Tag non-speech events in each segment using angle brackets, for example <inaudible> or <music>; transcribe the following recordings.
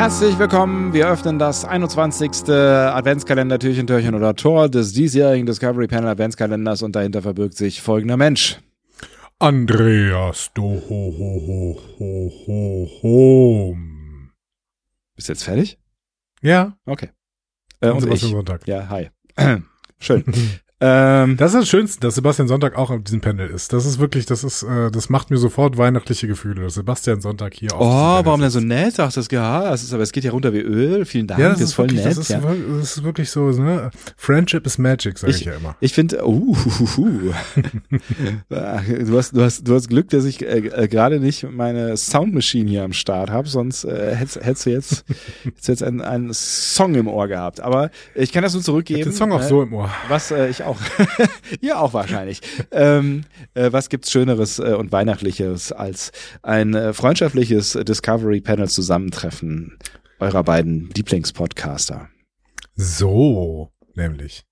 Herzlich willkommen. Wir öffnen das 21. Adventskalender Türchen, Türchen oder Tor des diesjährigen Discovery Panel Adventskalenders und dahinter verbirgt sich folgender Mensch. Andreas do ho ho ho ho ho. Bist du jetzt fertig? Ja. Okay. Äh, und Sebastian ich. Sonntag. Ja, hi. <clears throat> Schön. <laughs> ähm, Das ist das Schönste, dass Sebastian Sonntag auch auf diesem Panel ist. Das ist wirklich, das ist, äh, das macht mir sofort weihnachtliche Gefühle, dass Sebastian Sonntag hier auf oh, warum denn so nett? Ach, das, ja, das ist, aber es geht ja runter wie Öl. Vielen Dank. Ja, das, das ist voll wirklich, nett. das, ist, ja. wirklich- das ist wirklich so, ne? Friendship is magic, sage ich, Ich- ja immer. Ich finde, uh, hu. <laughs> Ah, du hast, du hast, du hast Glück, dass ich äh, äh, gerade nicht meine Soundmaschine hier am Start habe, sonst äh, hättest, hättest du jetzt, hättest jetzt einen, einen Song im Ohr gehabt. Aber ich kann das nur Ich zurückgeben. hab den Song auch äh, so im Ohr. Was äh, ich auch. Ja, <laughs> auch wahrscheinlich. ähm, äh, was gibt's Schöneres äh, und Weihnachtliches als ein äh, freundschaftliches Discovery Panel Zusammentreffen eurer beiden Lieblingspodcaster? So, nämlich.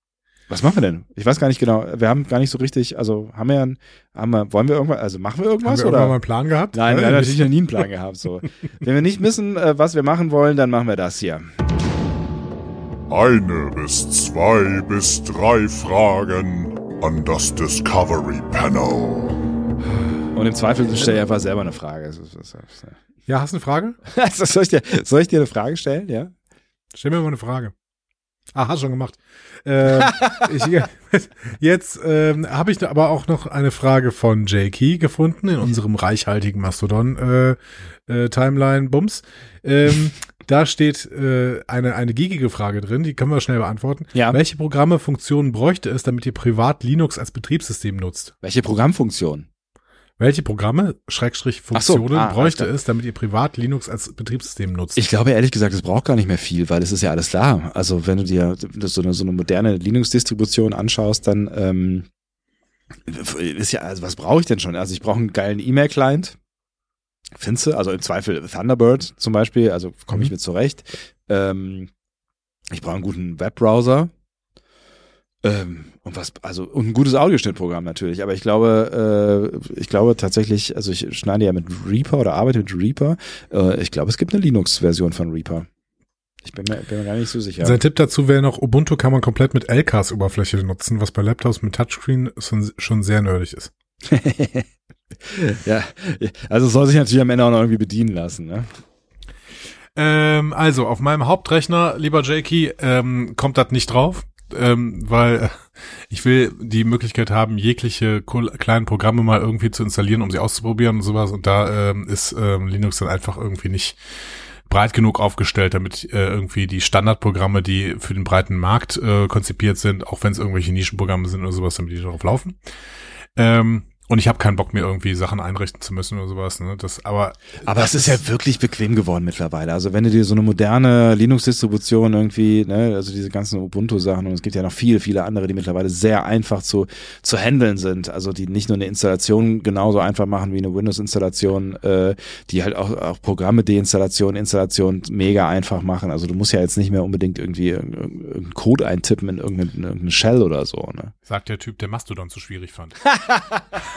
Was machen wir denn? Ich weiß gar nicht genau. Wir haben gar nicht so richtig, also haben wir, haben wir wollen wir irgendwas, also machen wir Haben irgendwas wir irgendwann mal oder? einen Plan gehabt? Nein, wir haben natürlich noch nie einen Plan gehabt. So. Wenn wir nicht wissen, äh, was wir machen wollen, dann machen wir das hier. Eine bis zwei bis drei Fragen an das Discovery Panel. Und im Zweifel stelle ich einfach selber eine Frage. Ja, hast du eine Frage? <laughs> Also soll, ich dir, soll ich dir eine Frage stellen? Ja. Stell mir mal eine Frage. Ah, hast schon gemacht. Ähm, <laughs> ich, jetzt ähm, habe ich aber auch noch eine Frage von Jakey gefunden in unserem reichhaltigen Mastodon äh, äh, Timeline Bums. Ähm, da steht äh, eine eine giegige Frage drin, die können wir schnell beantworten. Ja. Welche Programme, Funktionen bräuchte es, damit ihr privat Linux als Betriebssystem nutzt? Welche Programmfunktion? Welche Programme, Schrägstrich Ach so, Funktionen, ah, bräuchte es, damit ihr privat Linux als Betriebssystem nutzt? Ich glaube ehrlich gesagt, es braucht gar nicht mehr viel, weil es ist ja alles da. Also wenn du dir so eine, so eine moderne Linux-Distribution anschaust, dann ähm, ist ja, also was brauche ich denn schon? Also ich brauche einen geilen E-Mail-Client. Findest du? Also im Zweifel Thunderbird zum Beispiel, also komme ich Mhm. mit zurecht. Ähm, ich brauche einen guten Webbrowser. Ähm, und was, also, und ein gutes Audioschnittprogramm natürlich. Aber ich glaube, äh, ich glaube tatsächlich, also ich schneide ja mit Reaper oder arbeite mit Reaper. Äh, ich glaube, es gibt eine Linux-Version von Reaper. Ich bin mir, bin mir gar nicht so sicher. Sein Tipp dazu wäre noch, Ubuntu kann man komplett mit LKs-Oberfläche nutzen, was bei Laptops mit Touchscreen schon, schon sehr nerdig ist. <laughs> ja, also soll sich natürlich am Ende auch noch irgendwie bedienen lassen. Ne? Ähm, also, auf meinem Hauptrechner, lieber Jakey, ähm, kommt das nicht drauf, ähm, weil ich will die Möglichkeit haben, jegliche cool, kleinen Programme mal irgendwie zu installieren, um sie auszuprobieren und sowas. Und da ähm, ist ähm, Linux dann einfach irgendwie nicht breit genug aufgestellt, damit äh, irgendwie die Standardprogramme, die für den breiten Markt äh, konzipiert sind, auch wenn es irgendwelche Nischenprogramme sind oder sowas, damit die darauf laufen. Ähm, und ich habe keinen Bock mir irgendwie Sachen einrichten zu müssen oder sowas. Ne? Das, aber Aber es ist ja wirklich bequem geworden mittlerweile. Also wenn du dir so eine moderne Linux-Distribution irgendwie, ne, also diese ganzen Ubuntu-Sachen und es gibt ja noch viele, viele andere, die mittlerweile sehr einfach zu, zu handeln sind. Also die nicht nur eine Installation genauso einfach machen wie eine Windows-Installation, äh, die halt auch, auch Programme Deinstallation, Installation mega einfach machen. Also du musst ja jetzt nicht mehr unbedingt irgendwie irg- irg- irgendeinen Code eintippen in irgendeine, in irgendeine Shell oder so. Ne? sagt der Typ, der Mastodon zu schwierig fand. <laughs>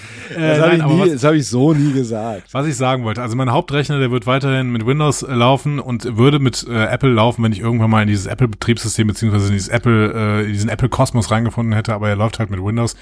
<laughs> Das Äh, habe nein, ich, nie- was, das hab ich so nie gesagt. was ich sagen wollte, also mein Hauptrechner, der wird weiterhin mit Windows äh, laufen und würde mit äh, Apple laufen, wenn ich irgendwann mal in dieses Apple-Betriebssystem beziehungsweise in dieses Apple, äh, in diesen Apple-Kosmos reingefunden hätte, aber er läuft halt mit Windows.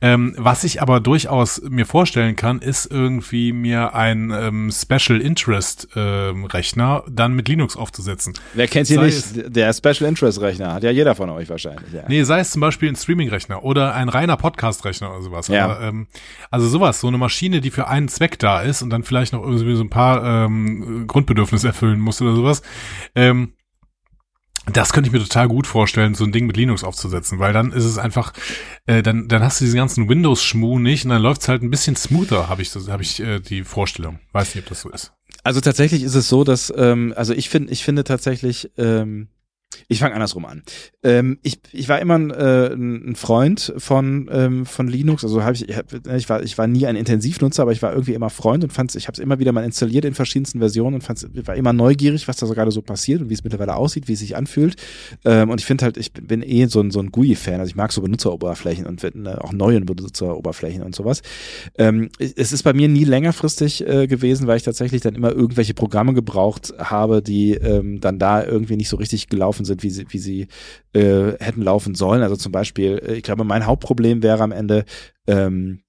Ähm, was ich aber durchaus mir vorstellen kann, ist irgendwie mir ein ähm, Special Interest ähm, Rechner dann mit Linux aufzusetzen. Wer kennt hier nicht? Der Special Interest Rechner hat ja jeder von euch wahrscheinlich. Ja. Nee, sei es zum Beispiel ein Streaming-Rechner oder ein reiner Podcast-Rechner oder sowas. Ja. Aber, ähm, also sowas, so eine Maschine, die für einen Zweck da ist und dann vielleicht noch irgendwie so ein paar ähm, Grundbedürfnisse erfüllen muss oder sowas. Ähm, Das könnte ich mir total gut vorstellen, so ein Ding mit Linux aufzusetzen, weil dann ist es einfach, äh, dann, dann hast du diesen ganzen Windows-Schmuh nicht und dann läuft's halt ein bisschen smoother, habe ich, hab ich äh, die Vorstellung. Weiß nicht, ob das so ist. Also tatsächlich ist es so, dass, ähm, also ich finde, ich finde tatsächlich, ähm, ich fange andersrum an. Ähm, ich, ich war immer ein, äh, ein Freund von ähm, von Linux. Also habe ich, ich, hab, ich war ich war nie ein Intensivnutzer, aber ich war irgendwie immer Freund und fand ich habe es immer wieder mal installiert in verschiedensten Versionen und fand's, war immer neugierig, was da so gerade so passiert und wie es mittlerweile aussieht, wie es sich anfühlt. Ähm, und ich finde halt, ich bin, eh so ein so ein GUI-Fan. Also ich mag so Benutzeroberflächen und äh, auch neuen Benutzeroberflächen und sowas. Ähm, es ist bei mir nie längerfristig äh, gewesen, weil ich tatsächlich dann immer irgendwelche Programme gebraucht habe, die ähm, dann da irgendwie nicht so richtig gelaufen sind, wie sie, wie sie äh, hätten laufen sollen. Also zum Beispiel, äh, ich glaube, mein Hauptproblem wäre am Ende ähm,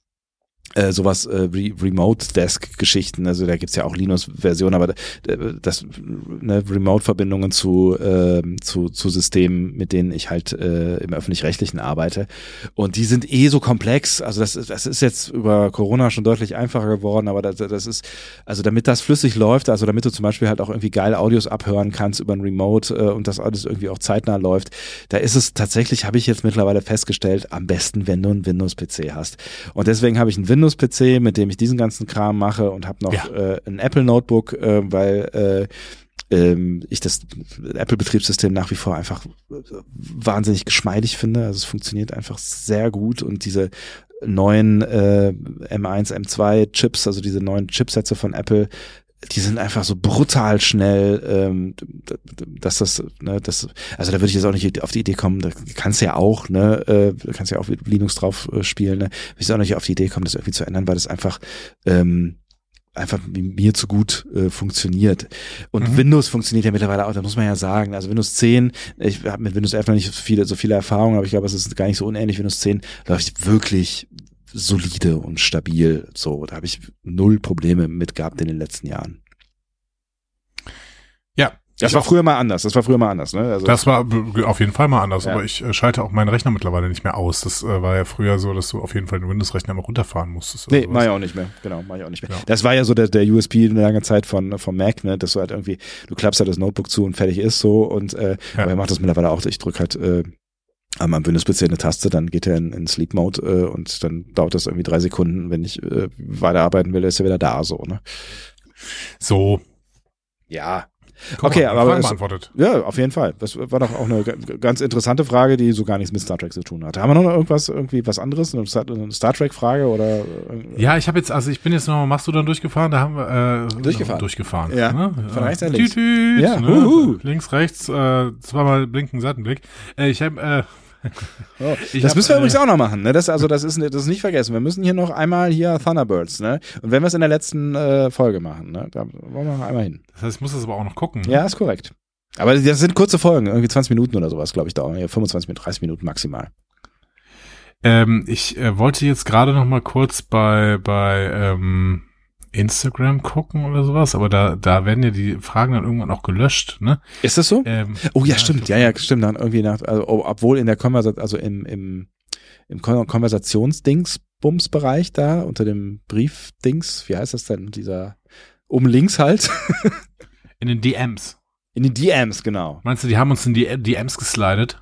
äh, sowas äh, Re Remote Desk Geschichten, also da gibt's ja auch Linux-Versionen, aber äh, das ne, Remote-Verbindungen zu, äh, zu, zu Systemen, mit denen ich halt äh, im öffentlich-rechtlichen arbeite. Und die sind eh so komplex. Also das, das ist jetzt über Corona schon deutlich einfacher geworden, aber das, das ist, also damit das flüssig läuft, also damit du zum Beispiel halt auch irgendwie geil Audios abhören kannst über ein Remote äh, und das alles irgendwie auch zeitnah läuft, da ist es tatsächlich, habe ich jetzt mittlerweile festgestellt, am besten, wenn du einen Windows-PC hast. Und deswegen habe ich einen Windows-PC, mit dem ich diesen ganzen Kram mache und habe noch Ja. äh, ein Apple-Notebook, äh, weil äh, ähm, ich das Apple-Betriebssystem nach wie vor einfach wahnsinnig geschmeidig finde. Also es funktioniert einfach sehr gut und diese neuen äh, M1, M2 Chips, also diese neuen Chipsätze von Apple, die sind einfach so brutal schnell, ähm, dass das, ne, das, also da würde ich jetzt auch nicht auf die Idee kommen, da kannst du ja auch, ne, äh, du kannst ja auch mit Linux drauf äh, spielen, ne, würde ich jetzt auch nicht auf die Idee kommen, das irgendwie zu ändern, weil das einfach, ähm, einfach mir zu gut äh, funktioniert. Und Mhm. Windows funktioniert ja mittlerweile auch, da muss man ja sagen. Also Windows 10, ich habe mit Windows 11 noch nicht so viele, so viele Erfahrungen, aber ich glaube, es ist gar nicht so unähnlich. Windows 10 läuft wirklich solide und stabil. So, da habe ich null Probleme mit gehabt in den letzten Jahren. Ja. Das war auch. früher mal anders. Das war früher mal anders, ne? Also Das war auf jeden Fall mal anders, Ja. aber ich äh, schalte auch meinen Rechner mittlerweile nicht mehr aus. Das äh, war ja früher so, dass du auf jeden Fall den Windows-Rechner mal runterfahren musstest. Nee, sowas. mach ich auch nicht mehr. Genau, mach ich auch nicht mehr. Ja. Das war ja so der, der USP eine lange Zeit von vom Mac, ne, dass du halt irgendwie, du klappst halt das Notebook zu und fertig ist so und äh, Ja. aber er macht das mittlerweile auch. Ich drück halt äh, am am Windows-PC eine Taste, dann geht er in, in Sleep Mode äh, und dann dauert das irgendwie drei Sekunden. Wenn ich äh, weiterarbeiten will, ist er wieder da so, ne? So. Ja. Guck Okay, aber Fragen beantwortet. Ja, auf jeden Fall. Das war doch auch eine ganz interessante Frage, die so gar nichts mit Star Trek zu tun hatte. Haben wir noch irgendwas, irgendwie was anderes? Eine Star, eine Star Trek-Frage oder? äh, Ja, ich habe jetzt, also ich bin jetzt nochmal Mastodon durchgefahren, da haben wir äh, Durchgefahren. durchgefahren. Ja, ne? von rechts nach links. tüt, Ja, ne? links, rechts, äh, zweimal blinken Seitenblick. Äh, ich habe äh, <laughs> Oh, das hab, müssen wir äh, übrigens auch noch machen. Ne? Das, also das ist, das ist nicht vergessen. Wir müssen hier noch einmal hier Thunderbirds. Ne? Und wenn wir es in der letzten äh, Folge machen, ne? da wollen wir noch einmal hin. das heißt, ich muss das aber auch noch gucken. Ja, ist korrekt. Aber das sind kurze Folgen, irgendwie 20 Minuten oder sowas, glaube ich, dauern. Ja, 25 Minuten, 30 Minuten maximal. Ähm, ich äh, wollte jetzt gerade noch mal kurz bei bei ähm, Instagram gucken oder sowas, aber da da werden ja die Fragen dann irgendwann auch gelöscht, ne? Ist das so? Ähm, Oh ja, stimmt. glaub, Ja, ja, stimmt. Dann irgendwie nach, also, oh, obwohl in der Konversation, also im, im, im Kon Konversationsdingsbums-Bereich da, unter dem Briefdings, wie heißt das denn? Dieser, oben links halt. In den DMs. In den DMs, genau. Meinst du, die haben uns in die DMs geslidet?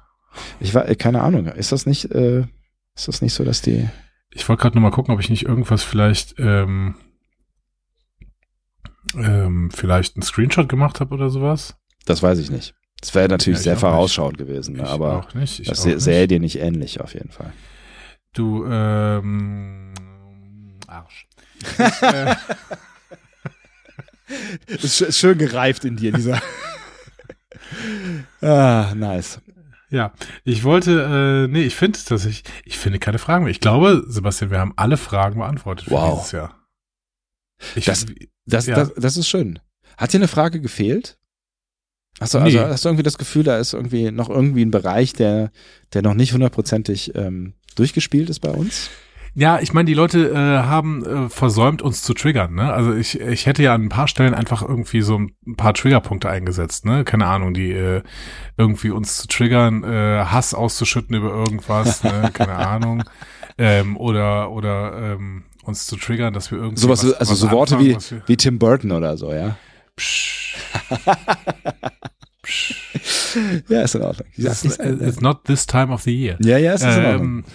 Ich war, keine Ahnung. Ist das nicht, äh, ist das nicht so, dass die, Ich wollte gerade noch mal gucken, ob ich nicht irgendwas vielleicht ähm, ähm, vielleicht einen Screenshot gemacht habe oder sowas. das weiß ich nicht. Das wäre natürlich Ja, sehr vorausschauend gewesen, ne? Ich aber auch nicht. Ich das auch sä- nicht. sähe dir nicht ähnlich auf jeden Fall. Du, ähm, Arsch. Ich, äh, <laughs> Ist, sch- ist schön gereift in dir, dieser. <laughs> ah, nice. ja, ich wollte, äh, nee, ich finde, dass ich, ich finde keine Fragen mehr. Ich glaube, Sebastian, wir haben alle Fragen beantwortet für Wow. dieses Jahr. Ich, Das- Das, Ja. das, das ist schön. Hat dir eine Frage gefehlt? Hast du, Nee. also, hast du irgendwie das Gefühl, da ist irgendwie noch irgendwie ein Bereich, der, der noch nicht hundertprozentig ähm, durchgespielt ist bei uns? Ja, ich meine, die Leute äh, haben äh, versäumt, uns zu triggern. Ne? Also ich, ich hätte ja an ein paar Stellen einfach irgendwie so ein paar Triggerpunkte eingesetzt. Ne? Keine Ahnung, die äh, irgendwie uns zu triggern, äh, Hass auszuschütten über irgendwas. ne? Keine Ahnung. <laughs> Ähm, oder oder ähm, uns zu triggern, dass wir irgendwie Sowas, was, also was so Worte anfangen, wie, wie Tim Burton oder so, ja? Psch. <laughs> Psch. Ja, ist in Ordnung. It's, it's not this time of the year. Ja, ja, es ist in Ordnung. Ähm,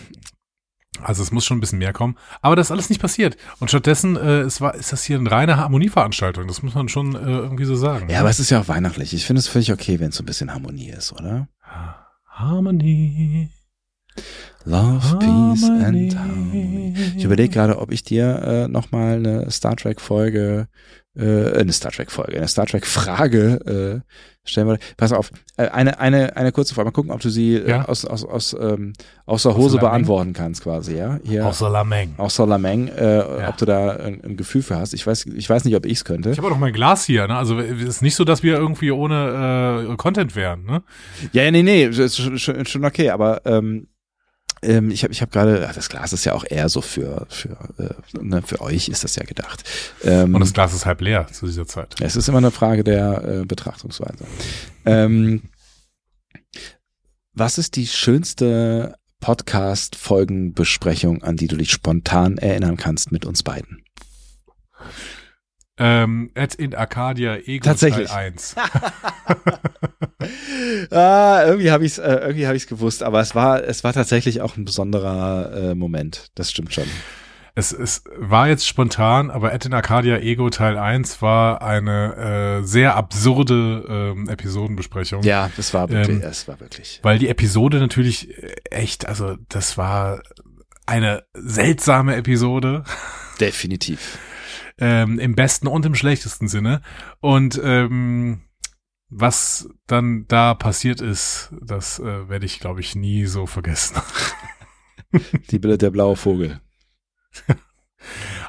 also es muss schon ein bisschen mehr kommen. Aber das ist alles nicht passiert. Und stattdessen äh, es war, ist das hier eine reine Harmonieveranstaltung. Das muss man schon äh, irgendwie so sagen. Ja, aber es ist ja auch weihnachtlich. Ich finde es völlig okay, wenn es so ein bisschen Harmonie ist, oder? Harmonie. Love, Peace and Harmony. Ich überlege gerade, ob ich dir äh, nochmal eine Star Trek Folge, äh, eine Star Trek Folge, eine Star Trek Frage äh, stellen würde. Pass auf, äh, eine, eine, eine kurze Frage. Mal gucken, ob du sie äh, Ja. aus, aus, aus, ähm, aus der Hose der beantworten kannst, quasi, ja? Hier. Außer Lameng. Außer Lameng, äh, Ja. ob du da ein, ein Gefühl für hast. Ich weiß, ich weiß nicht, ob ich es könnte. Ich habe doch mein Glas hier, ne? Also es ist nicht so, dass wir irgendwie ohne äh, Content wären, ne? Ja, nee, nee, ist schon, schon, schon okay, aber ähm, ähm, ich habe ich hab gerade, das Glas ist ja auch eher so für, für, äh, ne, für euch ist das ja gedacht. Ähm, Und das Glas ist halb leer zu dieser Zeit. es ist immer eine Frage der äh, Betrachtungsweise. Ähm, was ist die schönste Podcast-Folgenbesprechung, an die du dich spontan erinnern kannst mit uns beiden? Ähm, at in Arcadia Ego Tatsächlich. Teil 1. <laughs> <laughs> ah, irgendwie habe ich es äh, irgendwie habe ich es gewusst, aber es war es war tatsächlich auch ein besonderer äh, Moment. Das stimmt schon. Es, es war jetzt spontan, aber At in Arcadia Ego Teil 1 war eine äh, sehr absurde ähm, Episodenbesprechung. Ja, das war wirklich, Ähm, es war wirklich. Weil die Episode natürlich äh, echt, also das war eine seltsame Episode. Definitiv. ähm, im besten und im schlechtesten Sinne. Und ähm, was dann da passiert ist, das äh, werde ich, glaube ich, nie so vergessen. Die, der blaue Vogel. <laughs>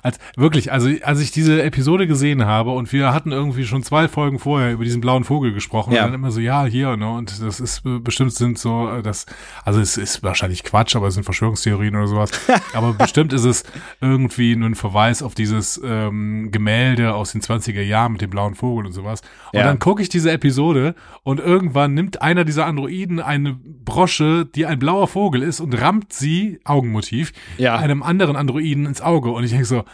Als, wirklich, also als ich diese Episode gesehen habe und wir hatten irgendwie schon zwei Folgen vorher über diesen blauen Vogel gesprochen Ja. und dann immer so, ja, hier, ne, und das ist äh, bestimmt sind so, äh, das, also es ist wahrscheinlich Quatsch, aber es sind Verschwörungstheorien oder sowas. <laughs> aber bestimmt ist es irgendwie nur ein Verweis auf dieses ähm, Gemälde aus den 20er Jahren mit dem blauen Vogel und sowas. Und Ja. dann gucke ich diese Episode und irgendwann nimmt einer dieser Androiden eine Brosche, die ein blauer Vogel ist und rammt sie, Augenmotiv, Ja. einem anderen Androiden ins Auge. Und ich denke so,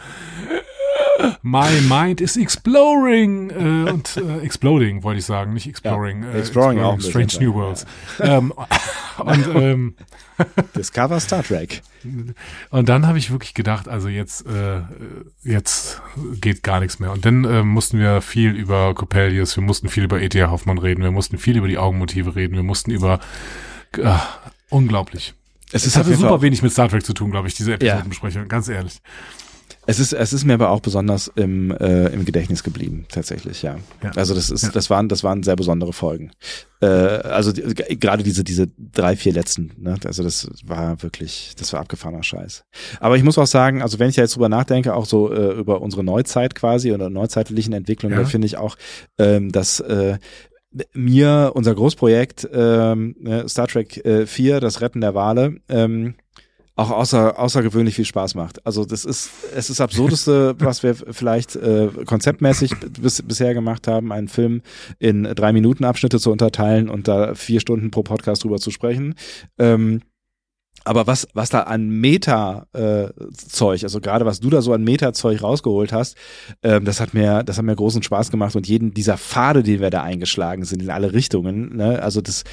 My mind is exploring äh, und äh, exploding wollte ich sagen, nicht exploring. Ja, äh, exploring auch Strange New ja. Worlds. Ähm, <laughs> und ähm, <laughs> Discover Star Trek. und dann habe ich wirklich gedacht, also jetzt äh, jetzt geht gar nichts mehr. Und dann äh, mussten wir viel über Coppelius, wir mussten viel über E.T.A. Hoffmann reden, wir mussten viel über die Augenmotive reden, wir mussten über äh, unglaublich. Es Es hatte super Fall, wenig mit Star Trek zu tun, glaube ich, diese Episodenbesprechung, ganz ehrlich. Es ist, es ist mir aber auch besonders im, äh, im Gedächtnis geblieben, tatsächlich, ja. Ja. Also das ist, Ja. das waren, das waren sehr besondere Folgen. Äh, also die, gerade diese, diese drei, vier letzten, ne? Also das war wirklich, das war abgefahrener Scheiß. Aber ich muss auch sagen, also wenn ich da jetzt drüber nachdenke, auch so äh, über unsere Neuzeit quasi oder neuzeitlichen Entwicklung, Ja. da finde ich auch, ähm, dass äh, mir unser Großprojekt ähm, ne, Star Trek äh, 4, das Retten der Wale, ähm, auch außer, außergewöhnlich viel Spaß macht. Also das ist, es ist das absurdeste, <laughs> was wir vielleicht äh, konzeptmäßig bis, bisher gemacht haben, einen Film in drei Minuten Abschnitte zu unterteilen und da vier Stunden pro Podcast drüber zu sprechen. Ähm, aber was, was da an Meta-Zeug, also gerade was du da so an Meta-Zeug rausgeholt hast, ähm, das hat mir, das hat mir großen Spaß gemacht und jeden dieser Pfade, den wir da eingeschlagen sind in alle Richtungen, ne, also das,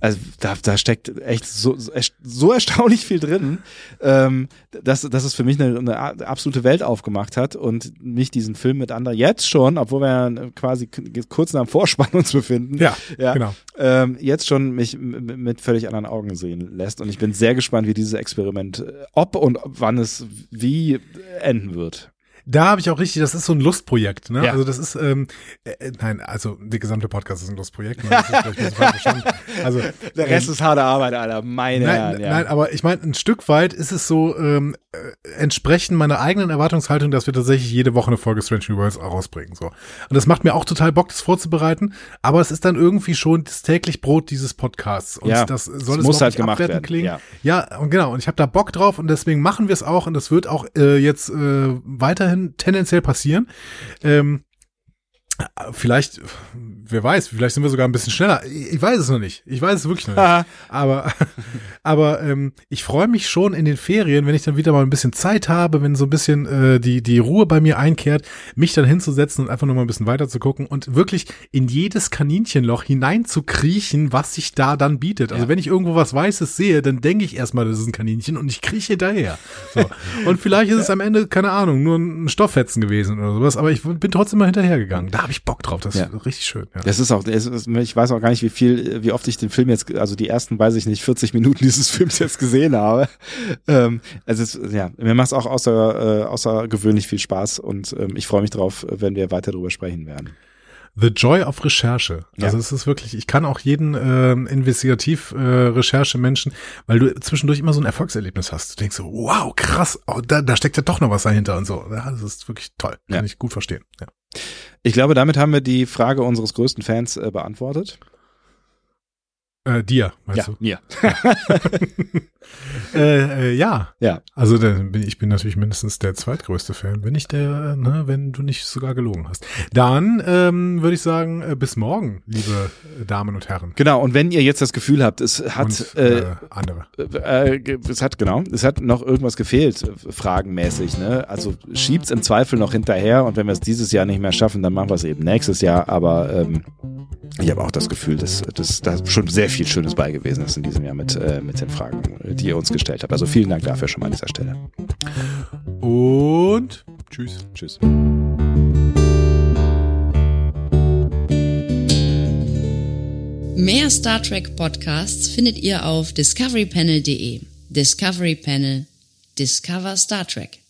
also da, da steckt echt so, so erstaunlich viel drin, ähm, dass, dass es für mich eine, eine absolute Welt aufgemacht hat und mich diesen Film mit anderen jetzt schon, obwohl wir ja quasi kurz nach dem Vorspann uns befinden, Ja, ja genau. ähm, jetzt schon mich mit völlig anderen Augen sehen lässt und ich bin sehr gespannt, wie dieses Experiment, ob und wann es wie enden wird. Da habe ich auch richtig, das ist so ein Lustprojekt, ne? Ja. Also das ist, ähm, äh, nein, also der gesamte Podcast ist ein Lustprojekt. Ne? <laughs> Also Der Rest ist harte Arbeit, Alter, meine Nein, Herren. Ja. nein, aber ich meine, ein Stück weit ist es so ähm, äh, entsprechend meiner eigenen Erwartungshaltung, dass wir tatsächlich jede Woche eine Folge Strange New Worlds rausbringen. So. Und das macht mir auch total Bock, das vorzubereiten, aber es ist dann irgendwie schon das täglich Brot dieses Podcasts. Und Ja, das soll es muss halt gemacht werden, klingen. ja. Ja, und genau. Und ich habe da Bock drauf und deswegen machen wir es auch und das wird auch äh, jetzt äh, weiterhin tendenziell passieren. Ähm, Vielleicht, wer weiß, vielleicht sind wir sogar ein bisschen schneller. Ich weiß es noch nicht. Ich weiß es wirklich noch nicht. aber <laughs> aber ähm, ich freue mich schon in den Ferien, wenn ich dann wieder mal ein bisschen Zeit habe, wenn so ein bisschen äh, die, die Ruhe bei mir einkehrt, mich dann hinzusetzen und einfach nur mal ein bisschen weiter zu gucken und wirklich in jedes Kaninchenloch hinein zu kriechen, was sich da dann bietet. Also wenn ich irgendwo was Weißes sehe, dann denke ich erstmal, das ist ein Kaninchen und ich krieche hinterher. So. <laughs> Und vielleicht ist es am Ende, keine Ahnung, nur ein Stofffetzen gewesen oder sowas, aber ich bin trotzdem mal hinterhergegangen. Da habe ich Bock drauf. Das Ja. ist richtig schön. Ja. Das ist auch, es ist, ich weiß auch gar nicht, wie viel, wie oft ich den Film jetzt, also die ersten, weiß ich nicht, 40 Minuten <laughs> dieses Films jetzt gesehen habe. Ähm, also es ja, mir macht es auch außer, äh, außergewöhnlich viel Spaß und ähm, ich freue mich drauf, wenn wir weiter darüber sprechen werden. The Joy of Recherche. Also Ja. es ist wirklich, ich kann auch jeden ähm, Investigativ-Recherche-Menschen, weil du zwischendurch immer so ein Erfolgserlebnis hast. Du denkst so, wow, krass, oh, da, da steckt ja doch noch was dahinter und so. Ja, das ist wirklich toll. Kann Ja. ich gut verstehen. Ja. Ich glaube, damit haben wir die Frage unseres größten Fans äh, beantwortet. Äh, dir, meinst ja, du? mir. <laughs> Äh, äh, ja. Ja. Also bin, ich bin natürlich mindestens der zweitgrößte Fan, wenn nicht der, ne, wenn du nicht sogar gelogen hast. Dann ähm, würde ich sagen, äh, bis morgen, liebe Damen und Herren. Genau, und wenn ihr jetzt das Gefühl habt, es hat und äh, äh, andere. äh, es hat genau, es hat noch irgendwas gefehlt, fragenmäßig. Ne? Also schiebt's im Zweifel noch hinterher und wenn wir es dieses Jahr nicht mehr schaffen, dann machen wir es eben nächstes Jahr. Aber ähm, ich habe auch das Gefühl, dass, dass da schon sehr viel Schönes bei gewesen ist in diesem Jahr mit, äh, mit den Fragen, die ihr uns gestellt habt. Also vielen Dank dafür schon mal an dieser Stelle. Und tschüss. Tschüss. Mehr Star Trek Podcasts findet ihr auf discoverypanel.de. Discovery Panel. Discover Star Trek.